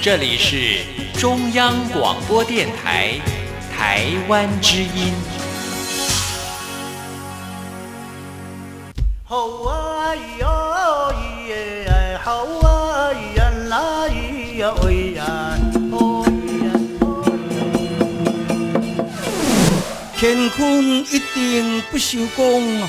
这里是中央广播电台台湾之音。好啊咿咿耶，好啊咿呀啦咿呀喂呀，哦咿呀哦乾坤一定不朽功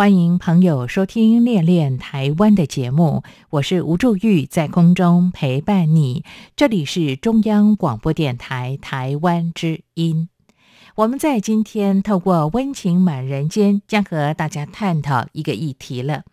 欢迎朋友收听《恋恋台湾》的节目，我是吴祝玉，在空中陪伴你。这里是中央广播电台台湾之音。我们在今天透过温情满人间，将和大家探讨一个议题了。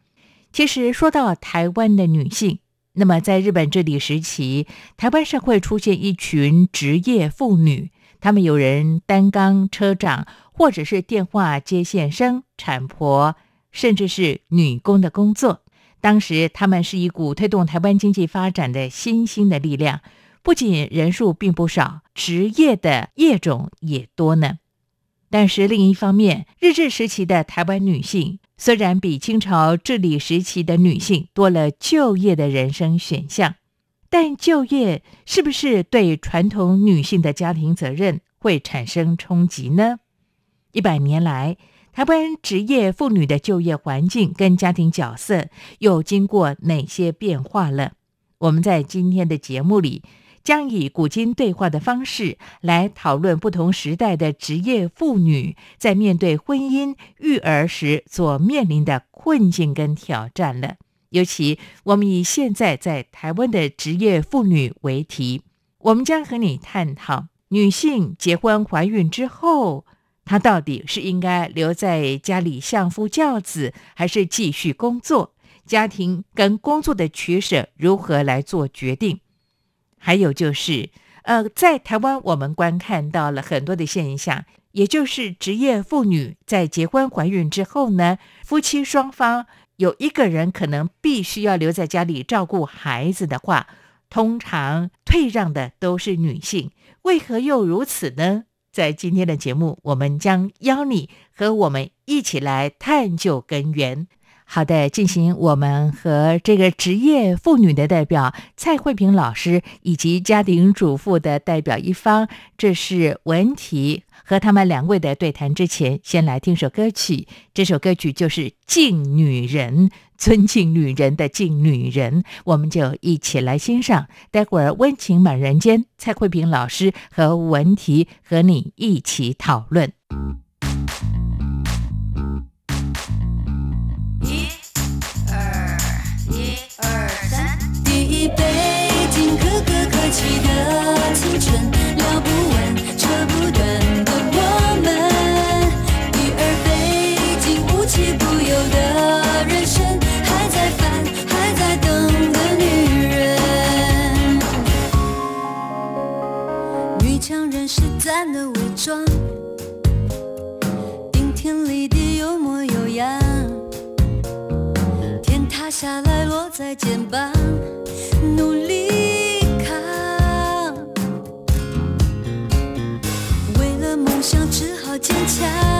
其实说到台湾的女性，那么在日本治理时期，台湾社会出现一群职业妇女，她们有人担纲车长，或者是电话接线生、产婆。甚至是女工的工作。当时，他们是一股推动台湾经济发展的新兴的力量。不仅人数并不少，职业的业种也多呢。但是另一方面，日治时期的台湾女性虽然比清朝治理时期的女性多了就业的人生选项，但就业是不是对传统女性的家庭责任会产生冲击呢？一百年来。台湾职业妇女的就业环境跟家庭角色又经过哪些变化了？我们在今天的节目里将以古今对话的方式来讨论不同时代的职业妇女在面对婚姻、育儿时所面临的困境跟挑战了。尤其我们以现在在台湾的职业妇女为题，我们将和你探讨女性结婚怀孕之后。她到底是应该留在家里相夫教子，还是继续工作？家庭跟工作的取舍如何来做决定？还有就是，呃，在台湾我们观看到了很多的现象，也就是职业妇女在结婚怀孕之后呢，夫妻双方有一个人可能必须要留在家里照顾孩子的话，通常退让的都是女性。为何又如此呢？在今天的节目，我们将邀你和我们一起来探究根源。好的，进行我们和这个职业妇女的代表蔡慧萍老师以及家庭主妇的代表一方，这是文体和他们两位的对谈之前，先来听首歌曲。这首歌曲就是《敬女人》。尊敬女人的敬女人，我们就一起来欣赏。待会儿温情满人间，蔡慧萍老师和文婷和你一起讨论。一二一二三，第一杯敬可歌可泣的青春，下来落在肩膀，努力扛。为了梦想只好坚强，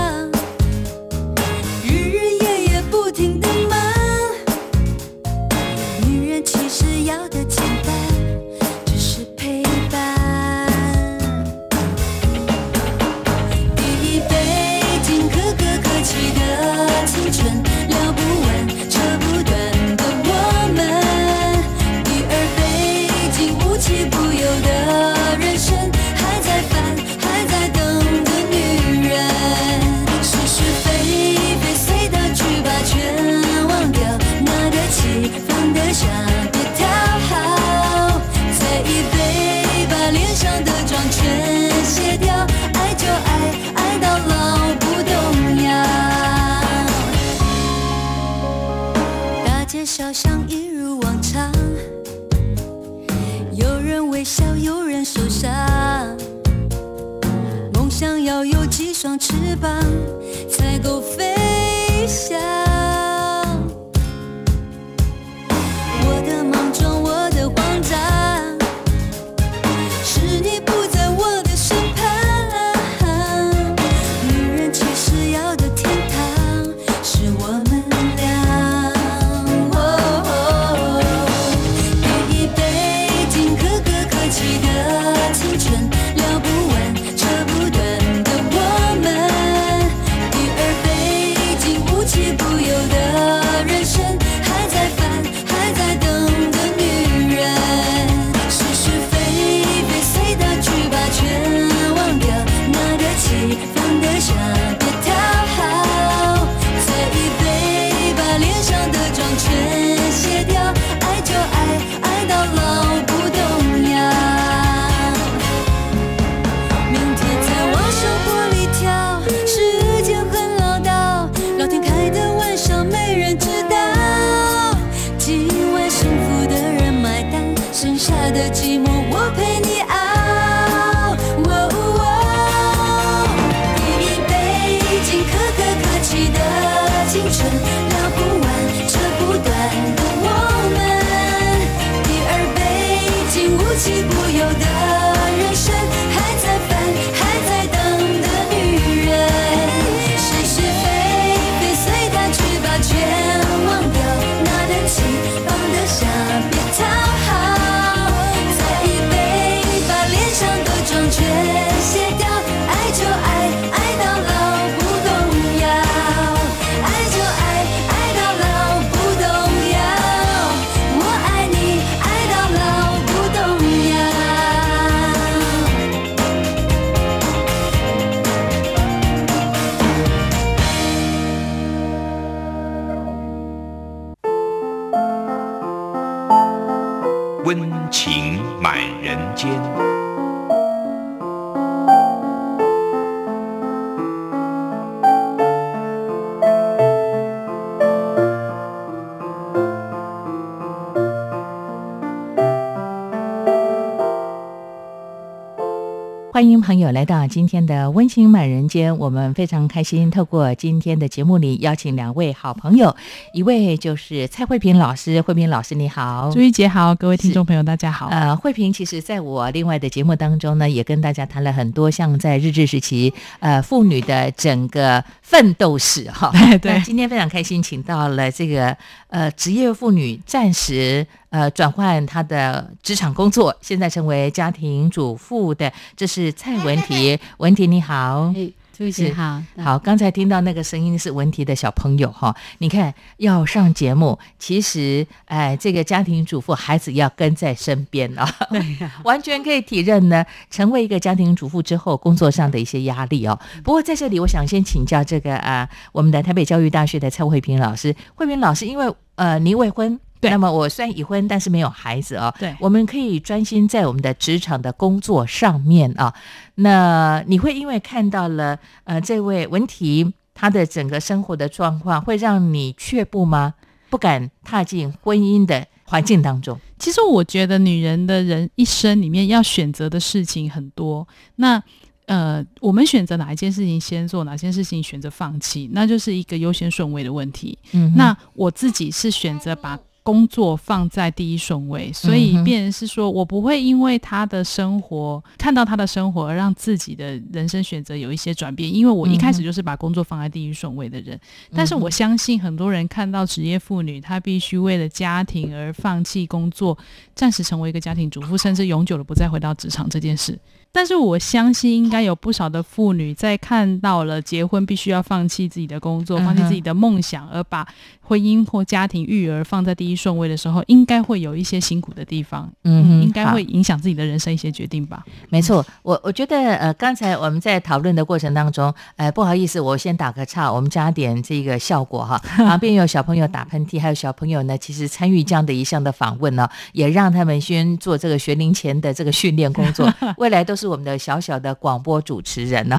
欢迎朋友来到今天的温馨满人间，我们非常开心，透过今天的节目里邀请两位好朋友，一位就是蔡慧萍老师，慧萍老师你好，朱一杰好，各位听众朋友大家好。呃，慧萍其实在我另外的节目当中呢，也跟大家谈了很多，像在日治时期，呃，妇女的整个奋斗史哈。对对今天非常开心，请到了这个呃职业妇女暂时呃转换她的职场工作，现在成为家庭主妇的，这是蔡文婷。文婷你好。哎，朱一是杰好，好，刚才听到那个声音是文婷的小朋友哈，你看要上节目，其实哎，这个家庭主妇孩子要跟在身边啊，完全可以体认呢，成为一个家庭主妇之后工作上的一些压力哦。不过在这里，我想先请教这个啊，我们的台北教育大学的蔡慧萍老师，慧萍老师，因为呃您未婚。对那么我虽然已婚，但是没有孩子哦。对我们可以专心在我们的职场的工作上面啊。那你会因为看到了呃这位文婷她的整个生活的状况，会让你却步吗？不敢踏进婚姻的环境当中？其实我觉得女人的人一生里面要选择的事情很多，那呃，我们选择哪一件事情先做，哪件事情选择放弃，那就是一个优先顺位的问题。嗯，那我自己是选择把工作放在第一顺位，所以变成是说我不会因为他的生活看到他的生活而让自己的人生选择有一些转变，因为我一开始就是把工作放在第一顺位的人。但是我相信很多人看到职业妇女，她必须为了家庭而放弃工作，暂时成为一个家庭主妇，甚至永久的不再回到职场这件事。但是我相信，应该有不少的妇女在看到了结婚必须要放弃自己的工作，放弃自己的梦想，而把婚姻或家庭育儿放在第一顺位的时候，应该会有一些辛苦的地方，嗯哼应该会影响自己的人生一些决定吧。没错，我我觉得呃，刚才我们在讨论的过程当中，呃，不好意思，我先打个岔，我们加点这个效果哈。旁边有小朋友打喷嚏，还有小朋友呢，其实参与这样的一项的访问呢，也让他们先做这个学龄前的这个训练工作，未来都是我们的小小的广播主持人哦。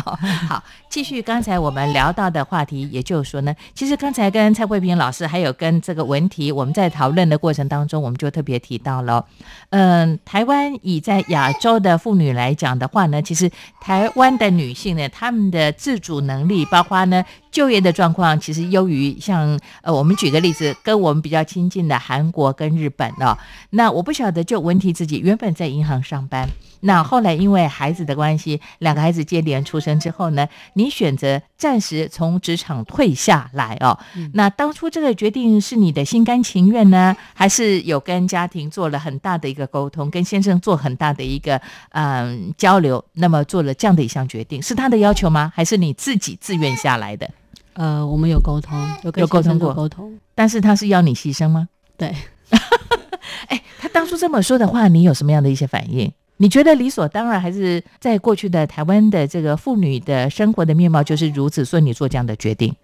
好，继续刚才我们聊到的话题，也就是说呢，其实刚才跟蔡慧萍老师还有跟这个文题，我们在讨论的过程当中，我们就特别提到了，嗯，台湾以在亚洲的妇女来讲的话呢，其实台湾的女性呢，她们的自主能力，包括呢就业的状况，其实优于像呃，我们举个例子，跟我们比较亲近的韩国跟日本哦。那我不晓得，就文题自己原本在银行上班，那后来因为孩子的关系，两个孩子接连出生之后呢，你选择暂时从职场退下来哦。那当初这个决定是你的心甘情愿呢，还是有跟家庭做了很大的一个沟通，跟先生做很大的一个嗯交流，那么做了这样的一项决定，是他的要求吗？还是你自己自愿下来的？呃，我们有沟通，有沟通过沟通，但是他是要你牺牲吗？对，哎，他当初这么说的话，你有什么样的一些反应？你觉得理所当然，还是在过去的台湾的这个妇女的生活的面貌就是如此，所以你做这样的决定？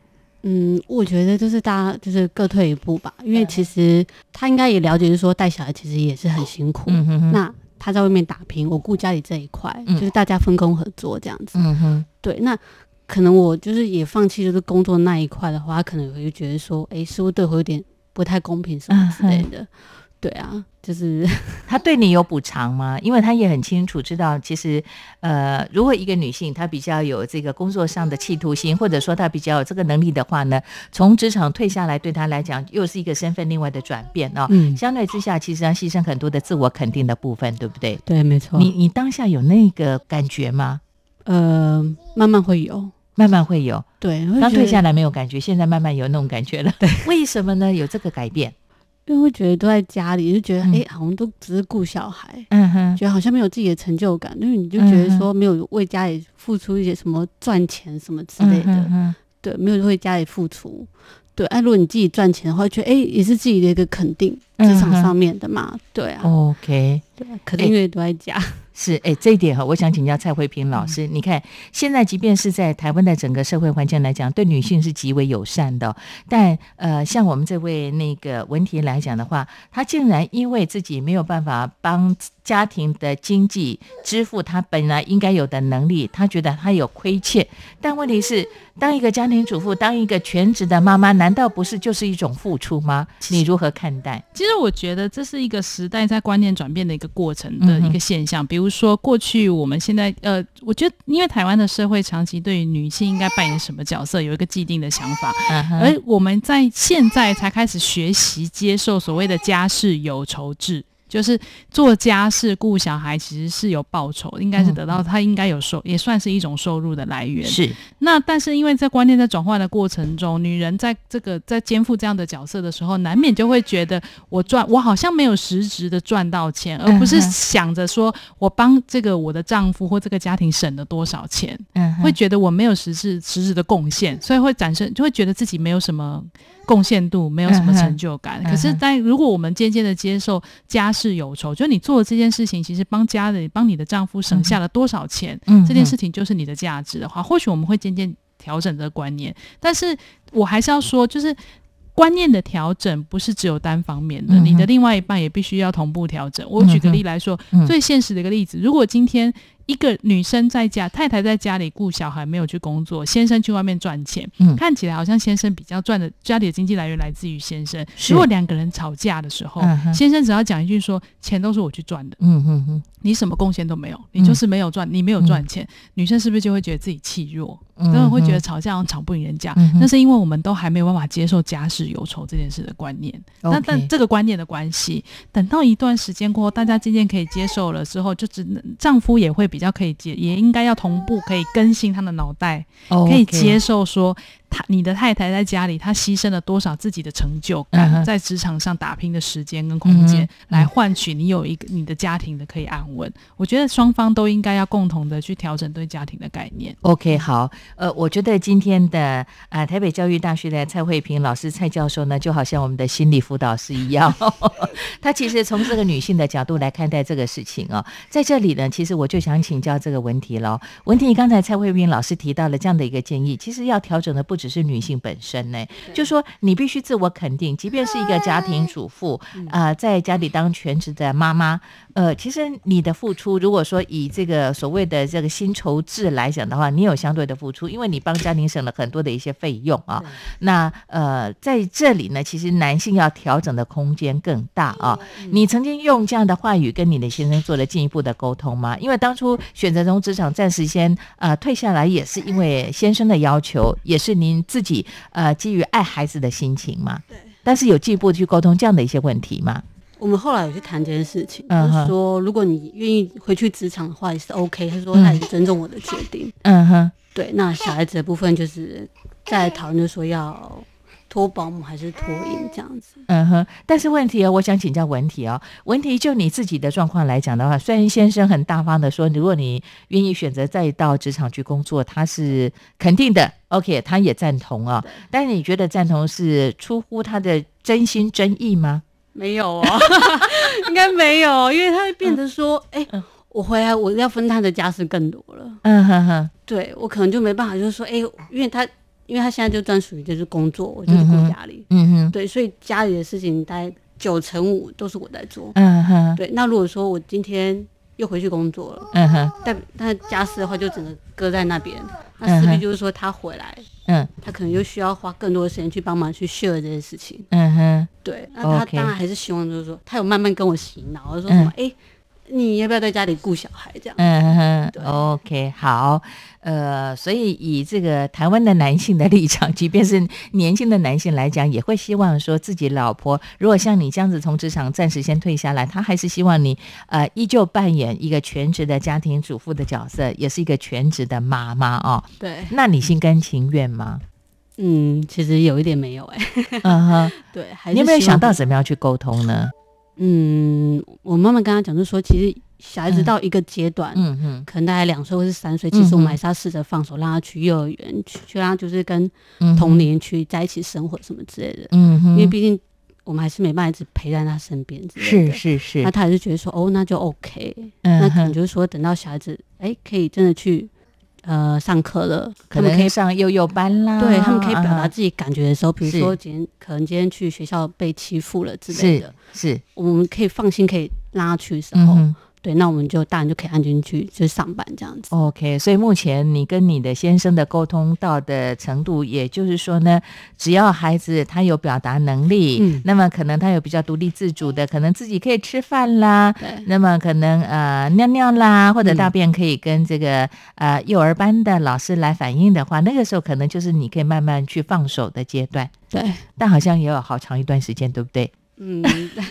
嗯，我觉得就是大家就是各退一步吧，因为其实他应该也了解，就是说带小孩其实也是很辛苦。嗯哼哼，那他在外面打拼，我顾家里这一块，嗯就是大家分工合作这样子。嗯哼，对，那可能我就是也放弃就是工作那一块的话，他可能会觉得说，哎，是不是对我有点不太公平什么之类的？对啊，就是 他对你有补偿吗？因为他也很清楚知道，其实呃，如果一个女性她比较有这个工作上的企图心，或者说她比较有这个能力的话呢，从职场退下来对她来讲又是一个身份另外的转变哦。嗯，相对之下，其实要牺牲很多的自我肯定的部分，对不对？对，没错。你你当下有那个感觉吗？呃，慢慢会有，慢慢会有，对，刚退下来，没有感觉，现在慢慢有那种感觉了。对，为什么呢？有这个改变？因为会觉得都在家里，就觉得哎、好像都只是顾小孩。嗯哼，觉得好像没有自己的成就感，因为你就觉得说没有为家里付出一些什么赚钱什么之类的，嗯哼对，没有为家里付出，对。哎、如果你自己赚钱的话，觉得哎、也是自己的一个肯定，职场上面的嘛，对啊，OK，对啊，可能因为都在家，是哎，这一点哈，我想请教蔡慧萍老师。你看，现在即便是在台湾的整个社会环境来讲，对女性是极为友善的哦、但呃，像我们这位那个文婷来讲的话，她竟然因为自己没有办法帮家庭的经济支付他本来应该有的能力，他觉得他有亏欠。但问题是，当一个家庭主妇，当一个全职的妈妈，难道不是就是一种付出吗？你如何看待？其实我觉得这是一个时代在观念转变的一个过程的一个现象。比如说，过去我们现在呃，我觉得因为台湾的社会长期对于女性应该扮演什么角色有一个既定的想法，嗯而我们在现在才开始学习接受所谓的家事有酬制。就是做家事顾小孩，其实是有报酬，应该是得到他应该有收，也算是一种收入的来源。是。那但是因为在观念在转换的过程中，女人在这个在肩负这样的角色的时候，难免就会觉得我赚我好像没有实质的赚到钱，而不是想着说我帮这个我的丈夫或这个家庭省了多少钱，嗯会觉得我没有实质实质的贡献，所以会产生就会觉得自己没有什么贡献度，没有什么成就感。嗯可是，在如果我们渐渐的接受家事有酬，就你做的这件事情，其实帮家里、帮你的丈夫省下了多少钱，嗯这件事情就是你的价值的话，或许我们会渐渐调整这个观念。但是我还是要说，就是。观念的调整不是只有单方面的，嗯你的另外一半也必须要同步调整。我举个例来说，嗯最现实的一个例子，如果今天一个女生在家，太太在家里顾小孩，没有去工作，先生去外面赚钱，嗯。看起来好像先生比较赚的，家里的经济来源来自于先生。如果两个人吵架的时候，嗯先生只要讲一句说钱都是我去赚的，嗯嗯嗯，你什么贡献都没有，你就是没有赚，你没有赚钱，女生是不是就会觉得自己气弱？嗯会觉得吵架好像吵不赢人家，嗯那是因为我们都还没有办法接受家事有仇这件事的观念。那但这个观念的关系，等到一段时间过后，大家渐渐可以接受了之后，就只能丈夫也会比较可以接，也应该要同步可以更新他的脑袋，可以接受说他你的太太在家里，她牺牲了多少自己的成就嗯感，哼在职场上打拼的时间跟空间嗯，来换取你有一个你的家庭的可以安稳。我觉得双方都应该要共同的去调整对家庭的概念。OK，好，呃，我觉得今天的呃台北教育大学的蔡慧萍老师蔡教授呢，就好像我们的心理辅导师一样，他其实从这个女性的角度来看待这个事情哦。在这里呢，其实我就想请教这个问题了。文题，刚才蔡慧萍老师提到了这样的一个建议，其实要调整的不只只是女性本身呢，就说你必须自我肯定，即便是一个家庭主妇啊、呃在家里当全职的妈妈，呃，其实你的付出，如果说以这个所谓的这个薪酬制来讲的话，你有相对的付出，因为你帮家庭省了很多的一些费用啊。那呃，在这里呢，其实男性要调整的空间更大啊。你曾经用这样的话语跟你的先生做了进一步的沟通吗？因为当初选择从职场暂时先呃退下来，也是因为先生的要求，也是您自己呃基于爱孩子的心情嘛。对。但是有进一步地去沟通这样的一些问题吗？我们后来有去谈这件事情，就是说，如果你愿意回去职场的话，也是 OK。他说他也是尊重我的决定。嗯哼，对，那小孩子的部分就是在讨论，就说要托保姆还是托婴这样子。嗯哼。但是问题哦，我想请教文题哦，文题就你自己的状况来讲的话，虽然先生很大方的说，如果你愿意选择再到职场去工作，他是肯定的，OK，他也赞同啊、但是你觉得赞同是出乎他的真心真意吗？没有哦，应该没有，因为他会变得说，哎、我回来我要分他的家事更多了。嗯哼哼，对我可能就没办法，就是说，哎、因为他因为他现在就专属于就是工作，我就是顾家里，嗯哼，对，所以家里的事情大概九成五都是我在做。嗯哼，对，那如果说我今天又回去工作了，嗯哼，但但家事的话就整个搁在那边，嗯那势必就是说他回来，嗯。他可能又需要花更多的时间去帮忙去 share 这些事情。嗯哼，对，那他当然还是希望就是说，他有慢慢跟我洗脑，说什么，哎、你要不要在家里顾小孩这样？嗯哼对，OK，好，呃，所以以这个台湾的男性的立场，即便是年轻的男性来讲，也会希望说自己老婆如果像你这样子从职场暂时先退下来，他还是希望你呃依旧扮演一个全职的家庭主妇的角色，也是一个全职的妈妈哦。对，那你心甘情愿吗？嗯，其实有一点没有哎、嗯哼，对，还有没有想到怎么样去沟通呢？嗯，我妈妈跟他讲，就说，其实小孩子到一个阶段，嗯哼，可能大概两岁或是三岁，其实我们还是要试着放手，让他去幼儿园，去去让他就是跟嗯哼同龄去在一起生活什么之类的。嗯哼，因为毕竟我们还是没办法一直陪在他身边是的。是是那，他还是觉得说，哦，那就 OK。嗯那可能，就是说，等到小孩子哎，可以真的去呃上课了，可他们可以上幼幼班啦，对他们可以表啊。达自己感觉的时候，比如说今天可能今天去学校被欺负了之类的，是，我们可以放心，可以拉去的时候。对，那我们就大人就可以安心去就是上班这样子。OK，所以目前你跟你的先生的沟通到的程度，也就是说呢，只要孩子他有表达能力，嗯。那么可能他有比较独立自主的，可能自己可以吃饭啦，对，那么可能呃尿尿啦，或者嗯。大便可以跟这个、呃幼儿班的老师来反映的话，那个时候可能就是你可以慢慢去放手的阶段，对，但好像也有好长一段时间，对不对？嗯，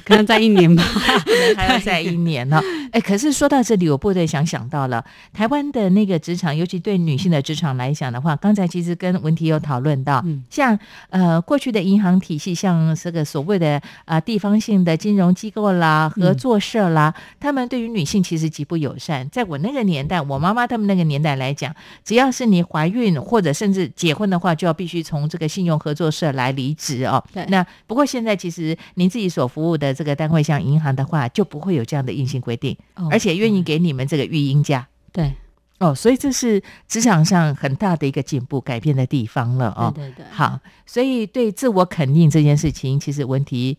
可能在一年吧。可能还要再一年呢、哎，可是说到这里，我不得想想到了台湾的那个职场，尤其对女性的职场来讲的话，刚才其实跟文题有讨论到，嗯像呃过去的银行体系，像这个所谓的呃地方性的金融机构啦、合作社啦，他们对于女性其实极不友善。在我那个年代，我妈妈他们那个年代来讲，只要是你怀孕或者甚至结婚的话，就要必须从这个信用合作社来离职哦。对那不过现在其实您自己所服务的这个单位，像银行的话，就不会有这样的硬性规定，哦而且愿意给你们这个育婴假。对，哦，所以这是职场上很大的一个进步、改变的地方了哦。对对对，好，所以对自我肯定这件事情，其实问题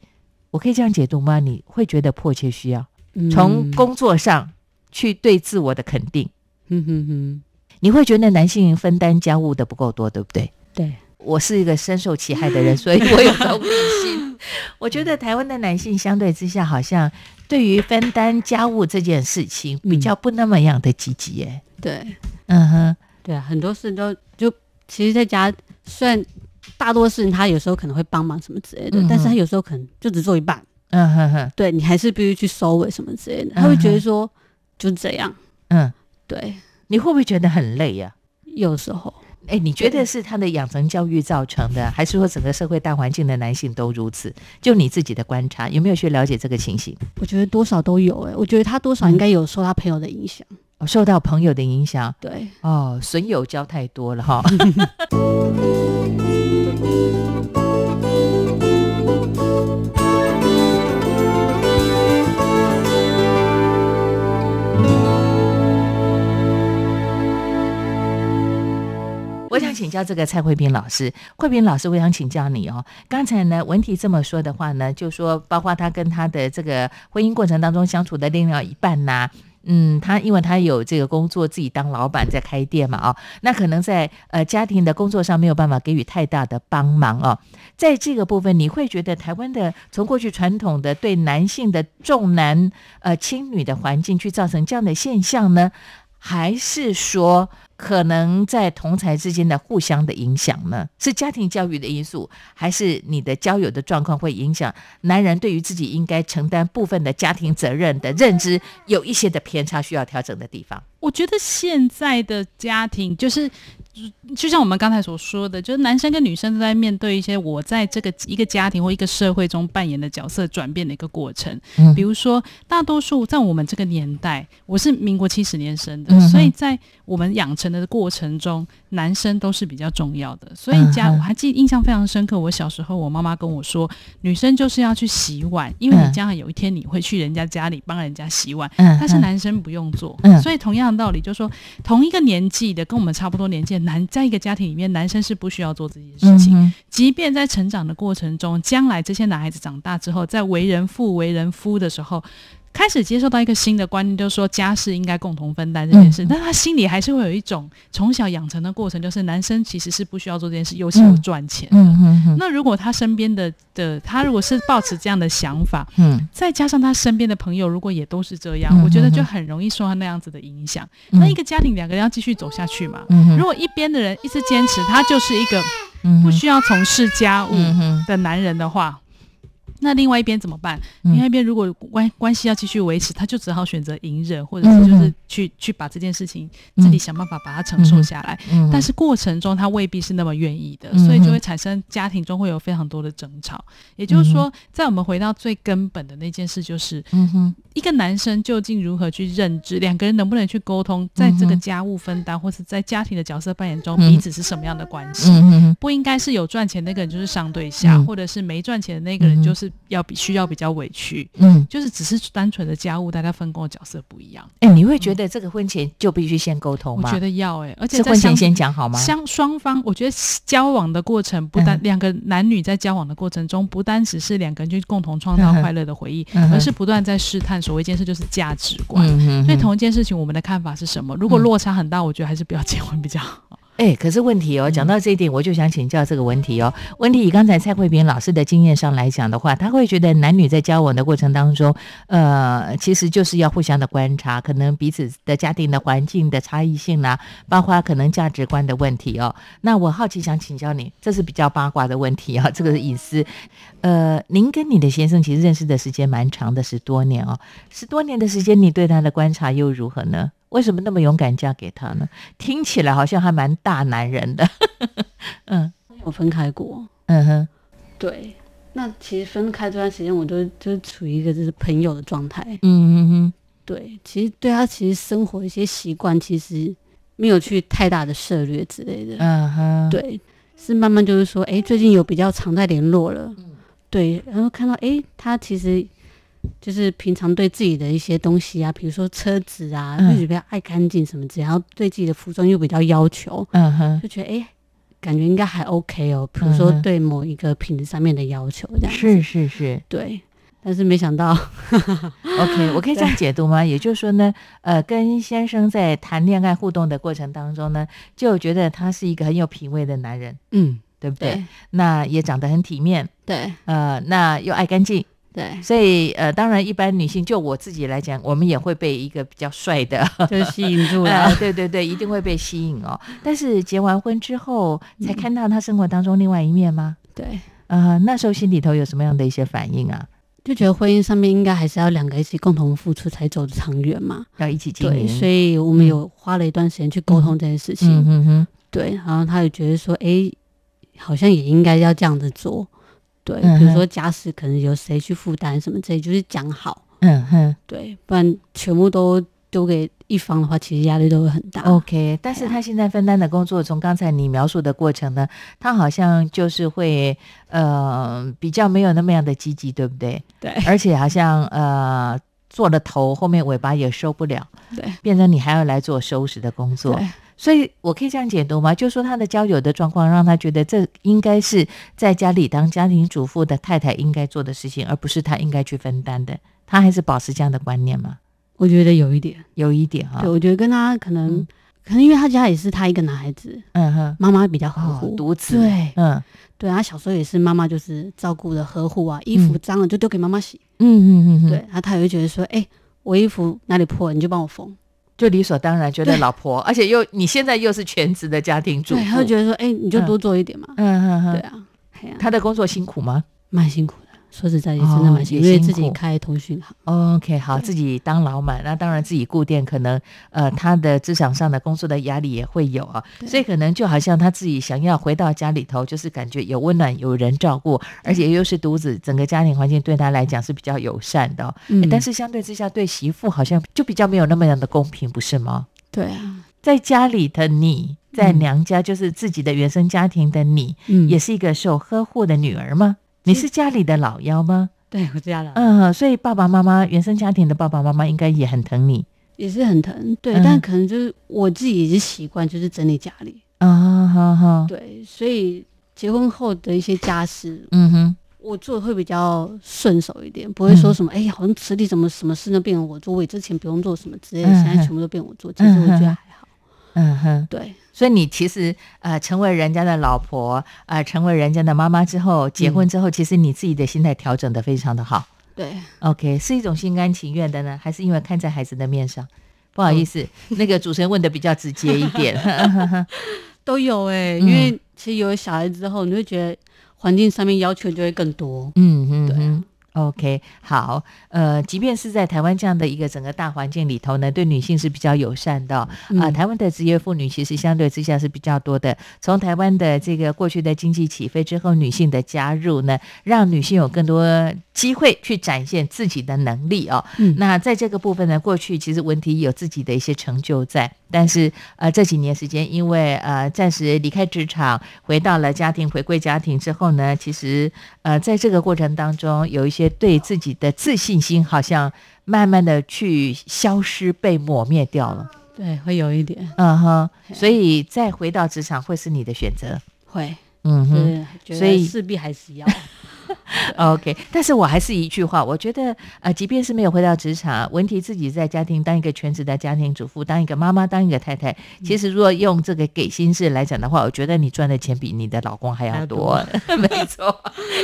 我可以这样解读吗？你会觉得迫切需要嗯从工作上去对自我的肯定，哼哼哼，你会觉得男性分担家务的不够多，对不对？对，我是一个深受其害的人，所以我有同理心。我觉得台湾的男性相对之下，好像对于分担家务这件事情比较不那么样的积极耶。对。嗯哼，对啊，很多事都就其实在家，虽然大多事情他有时候可能会帮忙什么之类的，嗯但是他有时候可能就只做一半，嗯哼哼，对你还是必须去收尾什么之类的，他会觉得说就这样，嗯，对，你会不会觉得很累呀、有时候哎，你觉得是他的养成教育造成的，还是说整个社会大环境的男性都如此？就你自己的观察，有没有去了解这个情形？我觉得多少都有哎、我觉得他多少应该有受他朋友的影响，哦，受到朋友的影响，对，哦，损友交太多了哈。我想请教这个蔡慧萍老师。慧萍老师，我想请教你哦。刚才呢，文题这么说的话呢，就说包括他跟他的这个婚姻过程当中相处的另外一半呐、嗯，他因为他有这个工作，自己当老板在开店嘛，哦，那可能在呃家庭的工作上没有办法给予太大的帮忙哦。在这个部分，你会觉得台湾的从过去传统的对男性的重男呃轻女的环境，去造成这样的现象呢？还是说可能在同才之间的互相的影响呢？是家庭教育的因素，还是你的交友的状况会影响男人对于自己应该承担部分的家庭责任的认知有一些的偏差，需要调整的地方？我觉得现在的家庭就是。就像我们刚才所说的，就是男生跟女生都在面对一些我在这个一个家庭或一个社会中扮演的角色转变的一个过程。嗯比如说，大多数在我们这个年代，我是民国七十年生的，嗯所以在我们养成的过程中，男生都是比较重要的。所以家嗯我还记印象非常深刻，我小时候我妈妈跟我说，女生就是要去洗碗，因为嗯你将来有一天你会去人家家里帮人家洗碗，嗯但是男生不用做。嗯所以同样的道理，就是说同一个年纪的跟我们差不多年纪的男，在一个家庭里面，男生是不需要做这件事情。嗯即便在成长的过程中，将来这些男孩子长大之后，在为人父、为人夫的时候，开始接受到一个新的观念，就是说家事应该共同分担这件事。嗯但他心里还是会有一种从小养成的过程，就是男生其实是不需要做这件事，尤其有赚钱的。嗯嗯嗯那如果他身边的的他如果是抱持这样的想法，嗯再加上他身边的朋友如果也都是这样，嗯我觉得就很容易受到那样子的影响。嗯那一个家庭两个人要继续走下去嘛？嗯如果一边的人一直坚持他就是一个嗯不需要从事家务的男人的话，那另外一边怎么办？嗯。另外一边如果关关系要继续维持，他就只好选择隐忍，或者是就是去去把这件事情自己想办法把它承受下来。嗯但是过程中他未必是那么愿意的，嗯所以就会产生家庭中会有非常多的争吵。也就是说，在我们回到最根本的那件事，就是嗯一个男生究竟如何去认知，两个人能不能去沟通，在这个家务分担或是在家庭的角色扮演中，嗯彼此是什么样的关系？嗯不应该是有赚钱那个人就是上对下，嗯。或者是没赚钱的那个人就是要比需要比较委屈，嗯，就是只是单纯的家务，大家分工的角色不一样。哎，你会觉得这个婚前就必须先沟通吗？我觉得要哎、而且是婚前先讲好吗？相双方，我觉得交往的过程不单、嗯两个男女在交往的过程中，不单只是两个人去共同创造快乐的回忆，嗯而是不断在试探所谓一件事就是价值观。嗯哼所以同一件事情，我们的看法是什么？如果嗯落差很大，我觉得还是不要结婚比较好。哎，可是问题哦，讲到这一点，我就想请教这个问题哦。问题以刚才蔡慧萍老师的经验上来讲的话，他会觉得男女在交往的过程当中，呃，其实就是要互相的观察，可能彼此的家庭的环境的差异性啦、包括可能价值观的问题哦。那我好奇想请教你，这是比较八卦的问题啊、这个是隐私。呃，您跟你的先生其实认识的时间蛮长的，十多年哦，十多年的时间，你对他的观察又如何呢？为什么那么勇敢嫁给他呢？听起来好像还蛮大男人的。嗯我分开过，嗯哼对。那其实分开这段时间，我就就是处于一个就是朋友的状态。嗯嗯嗯对，其实对他其实生活一些习惯，其实没有去太大的涉略之类的。嗯哼，对，是慢慢就是说，哎，最近有比较常在联络了。对，然后看到哎，他其实就是平常对自己的一些东西啊，比如说车子啊，嗯会比较爱干净什么之类，然后对自己的服装又比较要求，嗯哼，就觉得哎，感觉应该还 OK 哦。比如说对某一个品质上面的要求这样子。是是是对，但是没想到，，OK，我可以这样解读吗？也就是说呢，呃，跟先生在谈恋爱互动的过程当中呢，就觉得他是一个很有品味的男人，嗯，对不对？对那也长得很体面，对呃，那又爱干净。对，所以，呃，当然，一般女性，就我自己来讲，我们也会被一个比较帅的，就吸引住了。呃，对对对，一定会被吸引哦。但是结完婚之后，才嗯看到他生活当中另外一面吗？对，呃，那时候心里头有什么样的一些反应啊？就觉得婚姻上面应该还是要两个一起共同付出才走得长远嘛。要一起经对，营，所以我们有花了一段时间去沟通这件事情。嗯哼哼，对，然后他也觉得说，哎，好像也应该要这样子做。对，嗯比如说家事可能由谁去负担什么这，就是讲好。嗯哼对，不然全部都丢给一方的话，其实压力都会很大。，OK。但是他现在分担的工作，从刚才你描述的过程呢，他好像就是会呃比较没有那么样的积极，对不对？对而且好像呃做了头，后面尾巴也收不了，对变成你还要来做收拾的工作对。所以我可以这样解读吗？就说他的交友的状况，让他觉得这应该是在家里当家庭主妇的太太应该做的事情，而不是他应该去分担的。他还是保持这样的观念吗？我觉得有一点，有一点哈。对，，我觉得跟他可能、嗯。可能因为他家也是他一个男孩子，嗯哼，妈妈比较呵哦护，，独子，对。嗯。对，他小时候也是妈妈就是照顾的呵护啊，衣服脏了就丢给妈妈洗，嗯嗯嗯嗯，对，然后他也会觉得说，哎、我衣服哪里破了你就帮我缝，就理所当然觉得老婆，而且又你现在又是全职的家庭主妇，对，他会觉得说，哎、你就多做一点嘛，嗯嗯嗯，对啊，他的工作辛苦吗？蛮辛苦的，说实在也真哦的蛮辛苦，因为自己开通讯行，？OK，好，自己当老板，那当然自己顾店，可能呃他的职场上的工作的压力也会有啊，所以可能就好像他自己想要回到家里头，就是感觉有温暖、有人照顾，而且又是独子，整个家庭环境对他来讲是比较友善的哦、嗯但是相对之下，对媳妇好像就比较没有那么样的公平，不是吗？对啊，在家里的你，在嗯娘家就是自己的原生家庭的你，嗯，也是一个受呵护的女儿吗？你是家里的老幺吗？对我家了，嗯，所以爸爸妈妈原生家庭的爸爸妈妈应该也很疼你。也是很疼，对，嗯。但可能就是我自己也是习惯就是整理家里，啊，哈哈，对，所以结婚后的一些家事，嗯哼，我做的会比较顺手一点，不会说什么，哎、好像池里怎么什么事都变成我做，我也之前不用做什么之类的，嗯现在全部都变我做，其实我觉得还好。嗯哼，对，所以你其实呃成为人家的老婆，呃成为人家的妈妈之后，结婚之后，其实你自己的心态调整的非常的好。对，OK，是一种心甘情愿的呢，还是因为看在孩子的面上？不好意思，那个主持人问的比较直接一点。都有哎、嗯因为其实有了小孩之后，你会觉得环境上面要求就会更多。嗯嗯，对 OK，好，呃，即便是在台湾这样的一个整个大环境里头呢，对女性是比较友善的哦啊、嗯台湾的职业妇女其实相对之下是比较多的。从台湾的这个过去的经济起飞之后，女性的加入呢，让女性有更多机会去展现自己的能力哦。嗯那在这个部分呢，过去其实文体有自己的一些成就在，但是呃这几年时间，因为呃暂时离开职场，回到了家庭，回归家庭之后呢，其实呃在这个过程当中，有一些对自己的自信心好像慢慢的去消失、被抹灭掉了。对，会有一点嗯哼，所以再回到职场会是你的选择。会，嗯哼。所以势必还是要。OK，但是我还是一句话，我觉得呃，即便是没有回到职场，文婷自己在家庭当一个全职的家庭主妇，当一个妈妈，当一个太太，其实如果用这个给薪制来讲的话，我觉得你赚的钱比你的老公还还要要多。没错，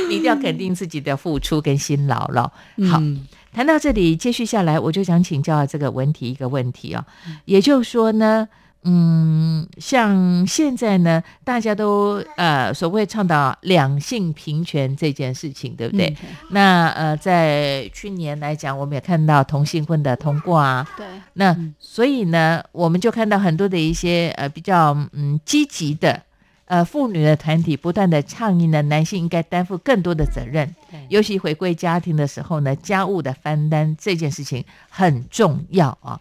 你一定要肯定自己的付出跟辛劳了。好，嗯谈到这里，接续下来，我就想请教这个文题一个问题哦、也就是说呢，嗯，像现在呢，大家都呃所谓倡导两性平权这件事情，对不对？嗯那呃，在去年来讲，我们也看到同性婚的通过啊，对，那嗯。所以呢，我们就看到很多的一些呃比较嗯积极的呃妇女的团体，不断的倡议呢，男性应该担负更多的责任，尤其回归家庭的时候呢，家务的分担这件事情很重要啊。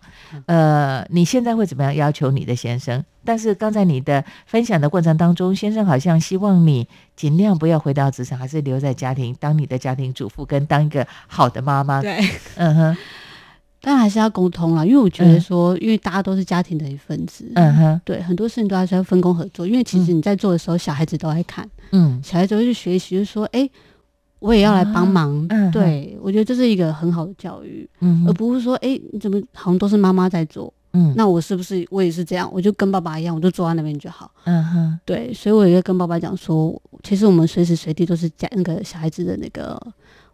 呃，你现在会怎么样要求你的先生？但是刚才你的分享的过程当中，先生好像希望你尽量不要回到职场，还是留在家庭，当你的家庭主妇，跟当一个好的妈妈。对，嗯哼，当然还是要沟通啦，因为我觉得说，因为大家都是家庭的一份子，嗯哼，对，很多事情都还是要分工合作。因为其实你在做的时候，小孩子都在看，嗯小孩子会去学习，就说，哎、我也要来帮忙。嗯对，我觉得这是一个很好的教育，嗯而不是说，哎、你怎么好像都是妈妈在做，嗯那我是不是我也是这样？我就跟爸爸一样，我就坐在那边就好。嗯哼，对，所以我也会跟爸爸讲说，其实我们随时随地都是家那个小孩子的那个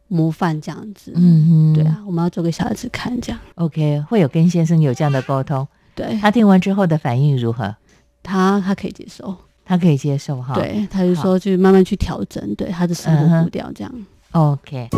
模范这样子。嗯哼，对啊，我们要做给小孩子看，这样。，OK，会有跟先生有这样的沟通，对他听完之后的反应如何？他，他可以接受。他可以接受哈。对，他就说去慢慢去调整，对他的生活步调这样。，OK。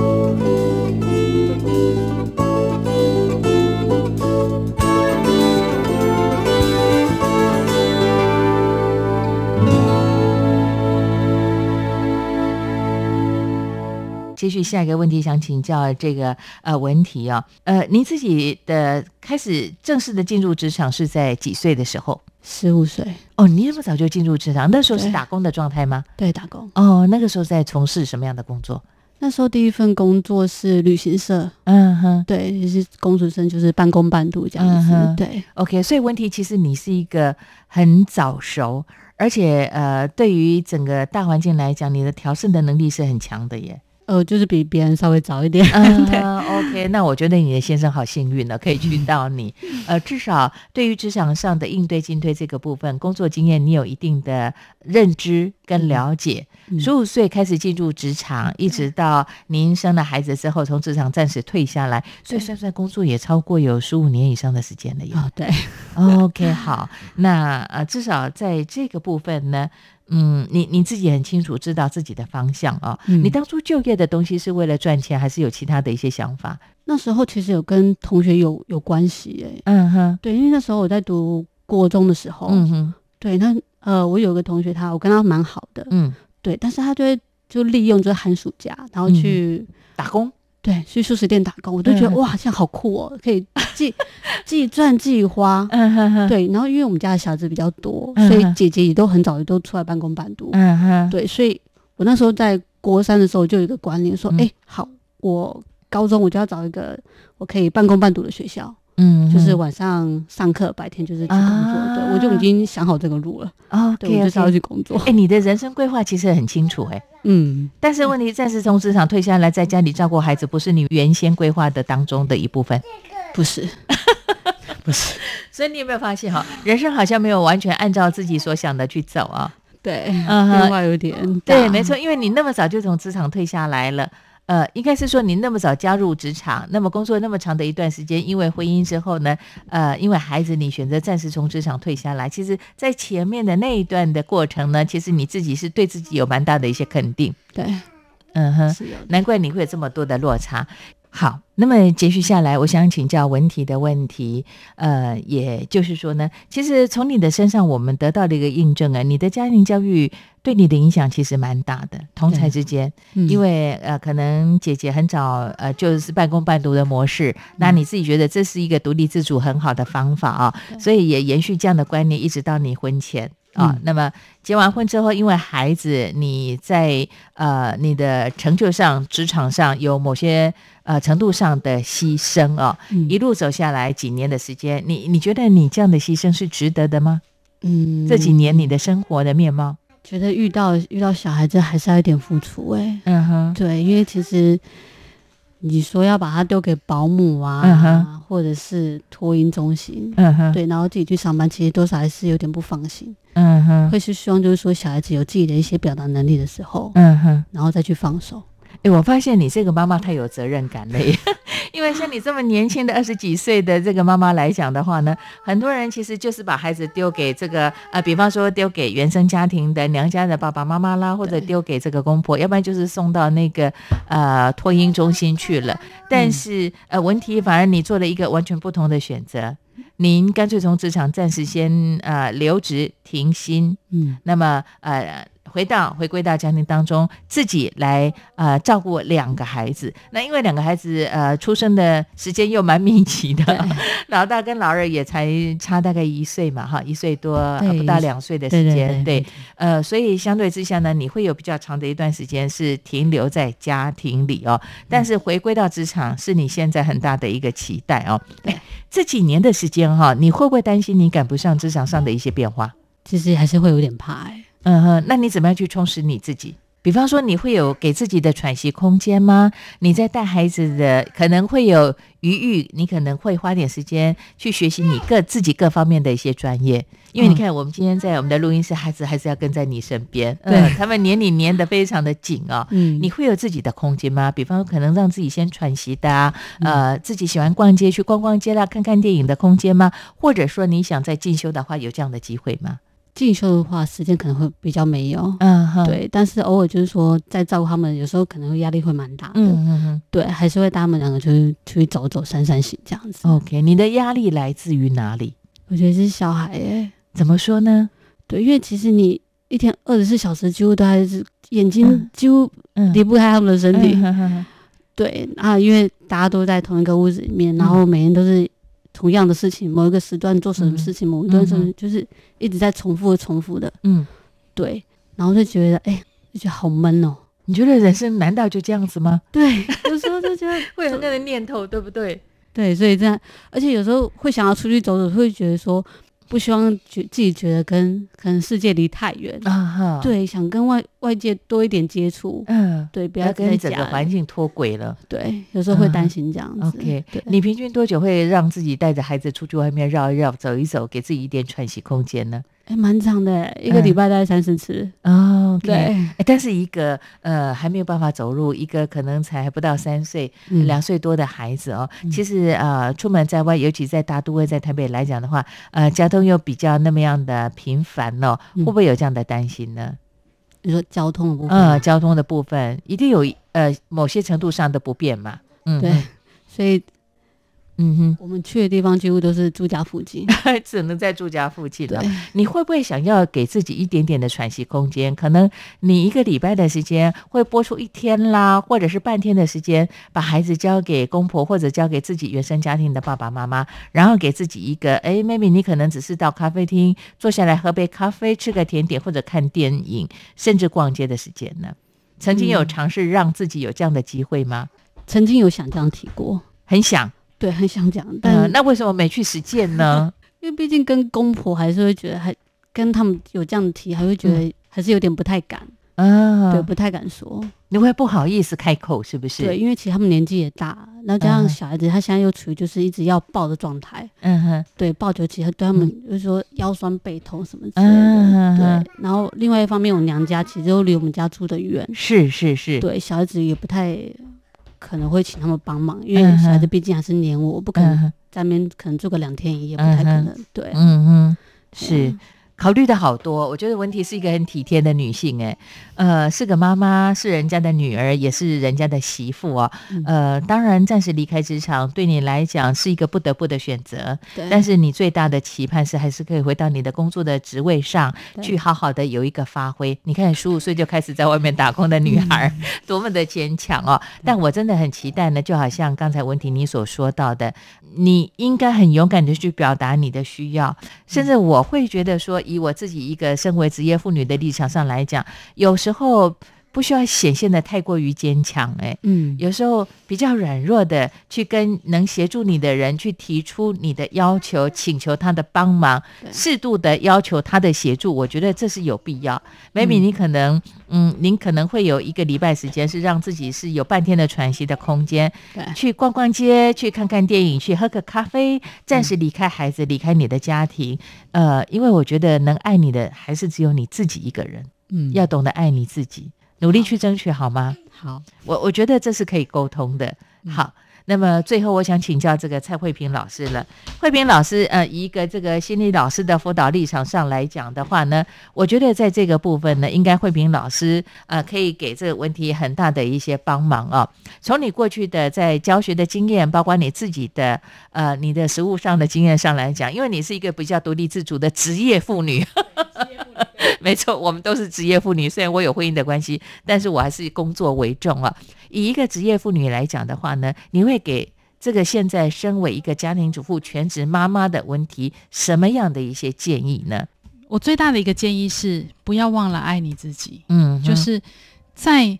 继续下一个问题，想请教这个呃文题哦、呃，您自己的开始正式的进入职场是在几岁的时候？十五岁，哦，你那么早就进入职场，那时候是打工的状态吗？对，打工，哦，那个时候在从事什么样的工作？那时候第一份工作是旅行社，嗯哼对，也是公主生，就是半工半读这样子。嗯对，，OK，所以问题其实你是一个很早熟，而且呃，对于整个大环境来讲，你的调试的能力是很强的耶。呃，就是比别人稍微早一点。OK，那我觉得你的先生好幸运呢，可以娶 到你。呃，至少对于职场上的应对进退这个部分，工作经验你有一定的认知跟了解。嗯十五岁开始进入职场，一直到您生了孩子之后，从职场暂时退下来，所以算算工作也超过有十五年以上的时间了耶。哦，对，OK，好，那呃，至少在这个部分呢，嗯，你你自己很清楚知道自己的方向啊、嗯。你当初就业的东西是为了赚钱，还是有其他的一些想法？那时候其实有跟同学有有关系诶。嗯哼，对，因为那时候我在读国中的时候，嗯哼，对，那呃，我有个同学他，我跟他蛮好的，嗯，对，但是他就会就利用就是寒暑假，然后去、打工，对去素食店打工，我都觉得、嗯哇，这样好酷哦，可以既 既赚既花。嗯哼哼，对，然后因为我们家的小孩子比较多，嗯所以姐姐也都很早都出来半工半读。嗯哼，对，所以我那时候在国三的时候就有一个观念，说，嗯哎、好，我高中我就要找一个我可以半工半读的学校，嗯，就是晚上上课，白天就是去工作。啊对，我就已经想好这个路了，哦对，我就是要去工作。哎，你的人生规划其实很清楚哎，嗯，但是问题暂时从职场退下来，在家里照顾孩子，不是你原先规划的当中的一部分。不是，不是，所以你有没有发现哈，人生好像没有完全按照自己所想的去走啊？对，嗯变化有点大对，没错，。因为你那么早就从职场退下来了。呃，应该是说你那么早加入职场，那么工作那么长的一段时间，因为婚姻之后呢，呃，因为孩子，你选择暂时从职场退下来。其实，在前面的那一段的过程呢，其实你自己是对自己有蛮大的一些肯定。对，嗯哼。难怪你会有这么多的落差。好，那么接续下来，我想请教文题的问题，呃，也就是说呢，其实从你的身上，我们得到的一个印证啊，你的家庭教育对你的影响其实蛮大的，同才之间，嗯。因为呃，可能姐姐很早呃就是半工半读的模式，那你自己觉得这是一个独立自主很好的方法啊，所以也延续这样的观念，一直到你婚前。啊、嗯。那么结完婚之后，因为孩子，你在呃你的成就上、职场上有某些呃程度上的牺牲哦，嗯。一路走下来几年的时间，你你觉得你这样的牺牲是值得的吗？嗯，这几年你的生活的面貌，觉得遇到遇到小孩子还是要有点付出哎、嗯哼，对，因为其实你说要把他丢给保姆啊，或者是托婴中心，嗯哼，对，然后自己去上班，其实多少还是有点不放心，嗯哼，会是希望就是说小孩子有自己的一些表达能力的时候，嗯哼。然后再去放手。哎，我发现你这个妈妈太有责任感了耶，因为像你这么年轻的二十几岁的这个妈妈来讲的话呢，很多人其实就是把孩子丢给这个呃，比方说丢给原生家庭的娘家的爸爸妈妈啦，或者丢给这个公婆，要不然就是送到那个呃托婴中心去了。但是呃，文题反而你做了一个完全不同的选择，您干脆从职场暂时先呃留职停薪，嗯，那么呃，回到回归到家庭当中，自己来呃照顾两个孩子。那因为两个孩子呃出生的时间又蛮密集的，老大跟老二也才差大概一岁嘛，哈，一岁多、呃不到两岁的对对时间，对呃，所以相对之下呢，你会有比较长的一段时间是停留在家庭里哦，但是回归到职场是你现在很大的一个期待哦。这几年的时间哈、你会不会担心你赶不上职场上的一些变化？其实还是会有点怕哎、嗯哼，那你怎么样去充实你自己？比方说，你会有给自己的喘息空间吗？你在带孩子的可能会有余裕，你可能会花点时间去学习你各自己各方面的一些专业。因为你看，我们今天在我们的录音室，孩子还是要跟在你身边，嗯，对他们黏你黏得非常的紧哦。嗯，你会有自己的空间吗？比方说，可能让自己先喘息的啊，嗯呃，自己喜欢逛街去逛逛街啦，看看电影的空间吗？或者说你想在进修的话，有这样的机会吗？进修的话，时间可能会比较没有。嗯哼，对，但是偶尔就是说，在照顾他们，有时候可能会压力会蛮大的。嗯嗯嗯。对，还是会带他们两个出去出去走走、散散心这样子。OK，你的压力来自于哪里？我觉得是小孩耶，怎么说呢？对，因为其实你一天二十四小时几乎都还是眼睛嗯几乎嗯离不开他们的身体。对啊，因为大家都在同一个屋子里面，然后每天都是同样的事情，某一个时段做什么事情，某一段事嗯就是一直在重复的、重复的。嗯对，然后就觉得哎、就觉得好闷哦。你觉得人生难道就这样子吗？对，有时候就觉得 会有那个念头，对不对？对，所以这样，而且有时候会想要出去走走，会觉得说不希望觉自己觉得跟可能世界离太远，啊哈，，对，想跟外外界多一点接触，嗯，对，不不要跟整个环境脱轨了。对，有时候会担心这样子。OK，你平均多久会让自己带着孩子出去外面绕一绕、走一走，给自己一点喘息空间呢？哎，蛮长的，一个礼拜大概三四次。哦对，哎但是一个呃还没有办法走路，一个可能才不到三岁、嗯。两岁多的孩子哦，其实呃出门在外，尤其在大都会，在台北来讲的话，呃交通又比较那么样的频繁哦，嗯。会不会有这样的担心呢？你说交通的部分，呃，交通的部分一定有呃某些程度上的不便嘛。嗯，对，所以嗯哼。我们去的地方几乎都是住家附近。只能在住家附近了。你会不会想要给自己一点点的喘息空间？可能你一个礼拜的时间会播出一天啦，或者是半天的时间，把孩子交给公婆或者交给自己原生家庭的爸爸妈妈，然后给自己一个，哎，maybe 你可能只是到咖啡厅坐下来喝杯咖啡，吃个甜点或者看电影，甚至逛街的时间呢？曾经有嗯尝试让自己有这样的机会吗？曾经有想这样提过，很想，对，很想讲，但、呃，那为什么没去实践呢？因为毕竟跟公婆还是会觉得还跟他们有这样提，还会觉得还是有点不太敢，啊，对，不太敢说。你会不好意思开口，是不是？对，，因为其实他们年纪也大，然后加上嗯小孩子，他现在又处于就是一直要抱的状态，嗯哼，对，抱久其实对他们就是说腰酸背痛什么之类的，嗯对。然后另外一方面，我娘家其实又离我们家住的远，是是是，对，小孩子也不太可能会请他们帮忙，因为孩子毕竟还是黏我，我不可能在那边可能住个两天一夜，不太可能，对。嗯嗯，是。啊考虑的好多。我觉得文婷是一个很体贴的女性，哎，呃，是个妈妈，是人家的女儿，也是人家的媳妇哦。嗯呃，当然，暂时离开职场对你来讲是一个不得不的选择，但是你最大的期盼是还是可以回到你的工作的职位上去，好好的有一个发挥。你看，十五岁就开始在外面打工的女孩，嗯 多么的坚强哦！但我真的很期待呢，就好像刚才文婷你所说到的，你应该很勇敢的去表达你的需要，甚至我会觉得说，以我自己一个身为职业妇女的立场上来讲，有时候不需要显现的太过于坚强，哎，嗯，有时候比较软弱的去跟能协助你的人去提出你的要求，请求他的帮忙，适度的要求他的协助，我觉得这是有必要。maybe 你可能，嗯，您可能会有一个礼拜时间是让自己是有半天的喘息的空间，对，去逛逛街，去看看电影，去喝个咖啡，暂时离开孩子，离开你的家庭。呃，因为我觉得能爱你的还是只有你自己一个人，嗯。要懂得爱你自己，努力去争取，好吗？好，我我觉得这是可以沟通的。好，那么最后我想请教这个蔡慧萍老师了。慧萍老师，呃，以一个这个心理老师的辅导立场上来讲的话呢，我觉得在这个部分呢，应该慧萍老师呃可以给这个问题很大的一些帮忙啊。从你过去的在教学的经验，包括你自己的呃你的实务上的经验上来讲，因为你是一个比较独立自主的职业妇女。没错，我们都是职业妇女。虽然我有婚姻的关系，但是我还是以工作为重啊。以一个职业妇女来讲的话呢，你会给这个现在身为一个家庭主妇、全职妈妈的问题什么样的一些建议呢？我最大的一个建议是，不要忘了爱你自己，嗯，就是在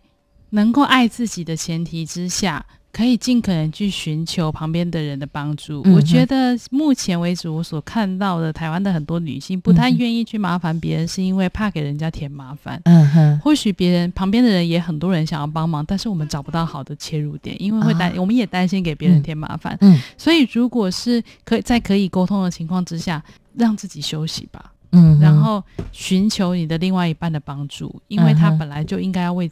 能够爱自己的前提之下，可以尽可能去寻求旁边的人的帮助。嗯我觉得目前为止，我所看到的台湾的很多女性不太愿意去麻烦别人，是因为怕给人家添麻烦。嗯哼，或许别人旁边的人也很多人想要帮忙，但是我们找不到好的切入点，因为会担，啊我们也担心给别人添麻烦。嗯所以，如果是可以在可以沟通的情况之下，让自己休息吧，嗯，然后寻求你的另外一半的帮助，因为他本来就应该要为，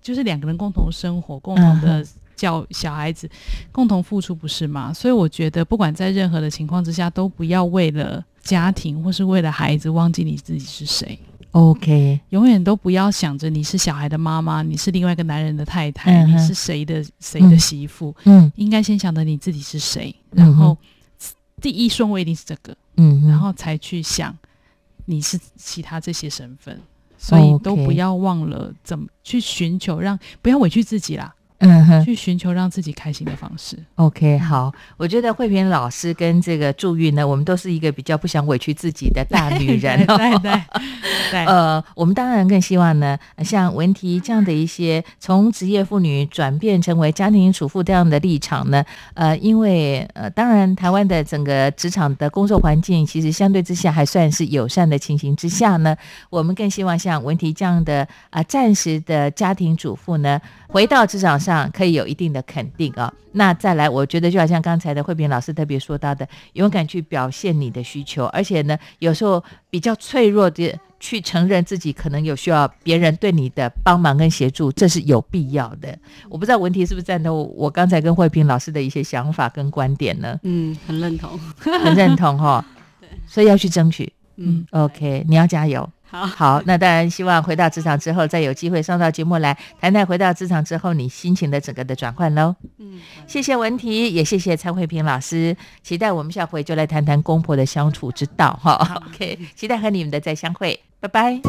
就是两个人共同生活、共同的嗯教小孩子、共同付出，不是吗？所以我觉得，不管在任何的情况之下，都不要为了家庭或是为了孩子忘记你自己是谁。OK，永远都不要想着你是小孩的妈妈，你是另外一个男人的太太，嗯你是谁的谁的媳妇，嗯。应该先想着你自己是谁，嗯然后第一顺位一定是这个，嗯，然后才去想你是其他这些身份，所以都不要忘了怎么去寻求让，不要委屈自己啦。嗯哼去寻求让自己开心的方式。，OK，好，我觉得慧萍老师跟这个祝玉呢，我们都是一个比较不想委屈自己的大女人 哦。对对对，呃，我们当然更希望呢，呃像文婷这样的一些从职业妇女转变成为家庭主妇这样的立场呢，呃，因为呃，当然台湾的整个职场的工作环境其实相对之下还算是友善的情形之下呢，我们更希望像文婷这样的啊、暂时的家庭主妇呢，回到职场上可以有一定的肯定啊、那再来，我觉得就好像刚才的慧萍老师特别说到的，勇敢去表现你的需求，而且呢，有时候比较脆弱的去承认自己可能有需要别人对你的帮忙跟协助，这是有必要的。我不知道文题是不是赞同我刚才跟慧萍老师的一些想法跟观点呢？嗯，很认同。很认同哈，所以要去争取。嗯，OK，你要加油。好，好，那当然希望回到职场之后，再有机会上到节目来谈谈回到职场之后你心情的整个的转换喽。嗯，谢谢文婷，也谢谢蔡慧萍老师，期待我们下回就来谈谈公婆的相处之道哈。OK，期待和你们的再相会，拜拜。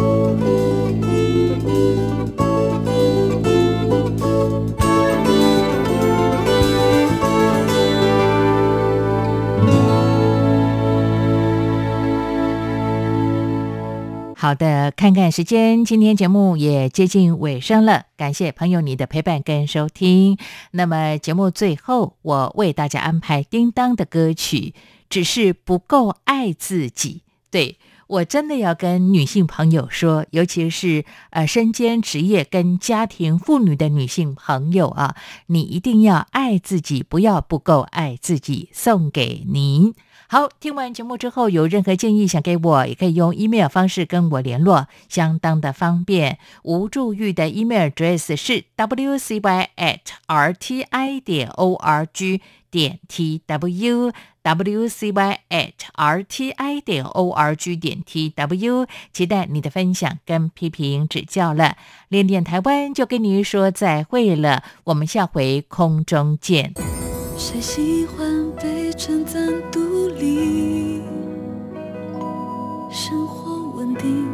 好的，看看时间，今天节目也接近尾声了，感谢朋友你的陪伴跟收听。那么节目最后，我为大家安排叮当的歌曲，只是不够爱自己。对我真的要跟女性朋友说，尤其是呃身兼职业跟家庭妇女的女性朋友啊，你一定要爱自己，不要不够爱自己。送给您。好，听完节目之后，有任何建议想给我，也可以用 email 方式跟我联络，相当的方便。吴祝玉的 email address 是 wcy at rti 点 org 点 tw。wcy at rti 点 org 点 tw，期待你的分享跟批评指教了。练练台湾就跟您说再会了，我们下回空中见。谁喜欢被称赞生活稳定，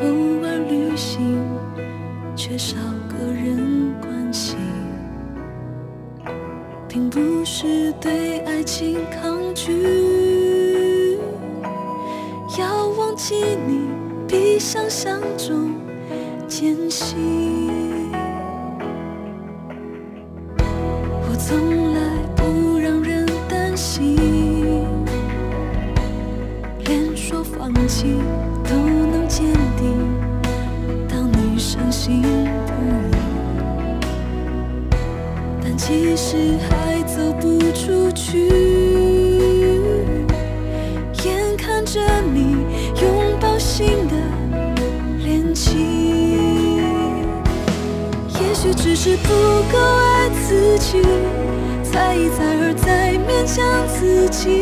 偶尔旅行，缺少个人关系，并不是对爱情抗拒。要忘记你，比想象中艰辛。我从来不说放弃都能坚定。当你深信不疑，但其实还走不出去。眼看着你拥抱新的恋情。也许只是不够爱自己，再一再而再勉强自己，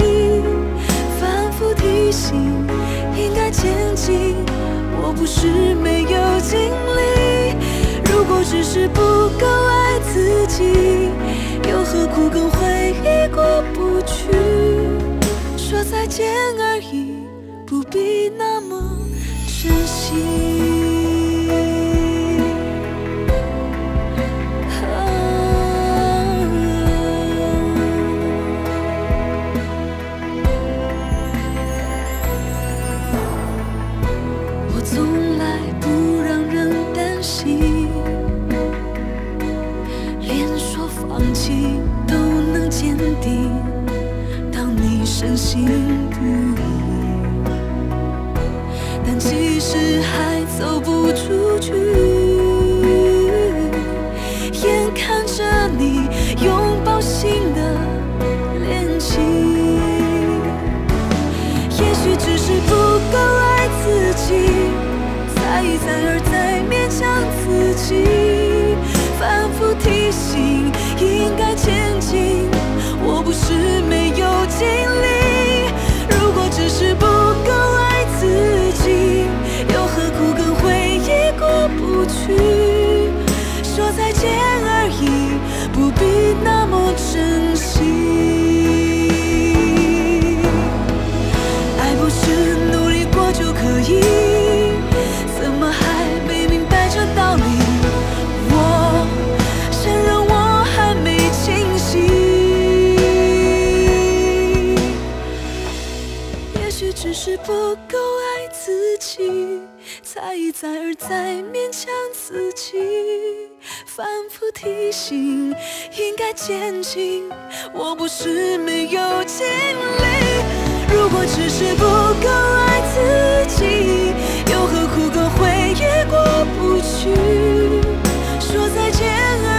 提醒应该前进。我不是没有经历，如果只是不够爱自己，又何苦跟回忆过不去？说再见深而在勉强自己，反复提醒应该坚强，我不是没有经历。如果只是不够爱自己，又何苦跟回忆过不去？说再见。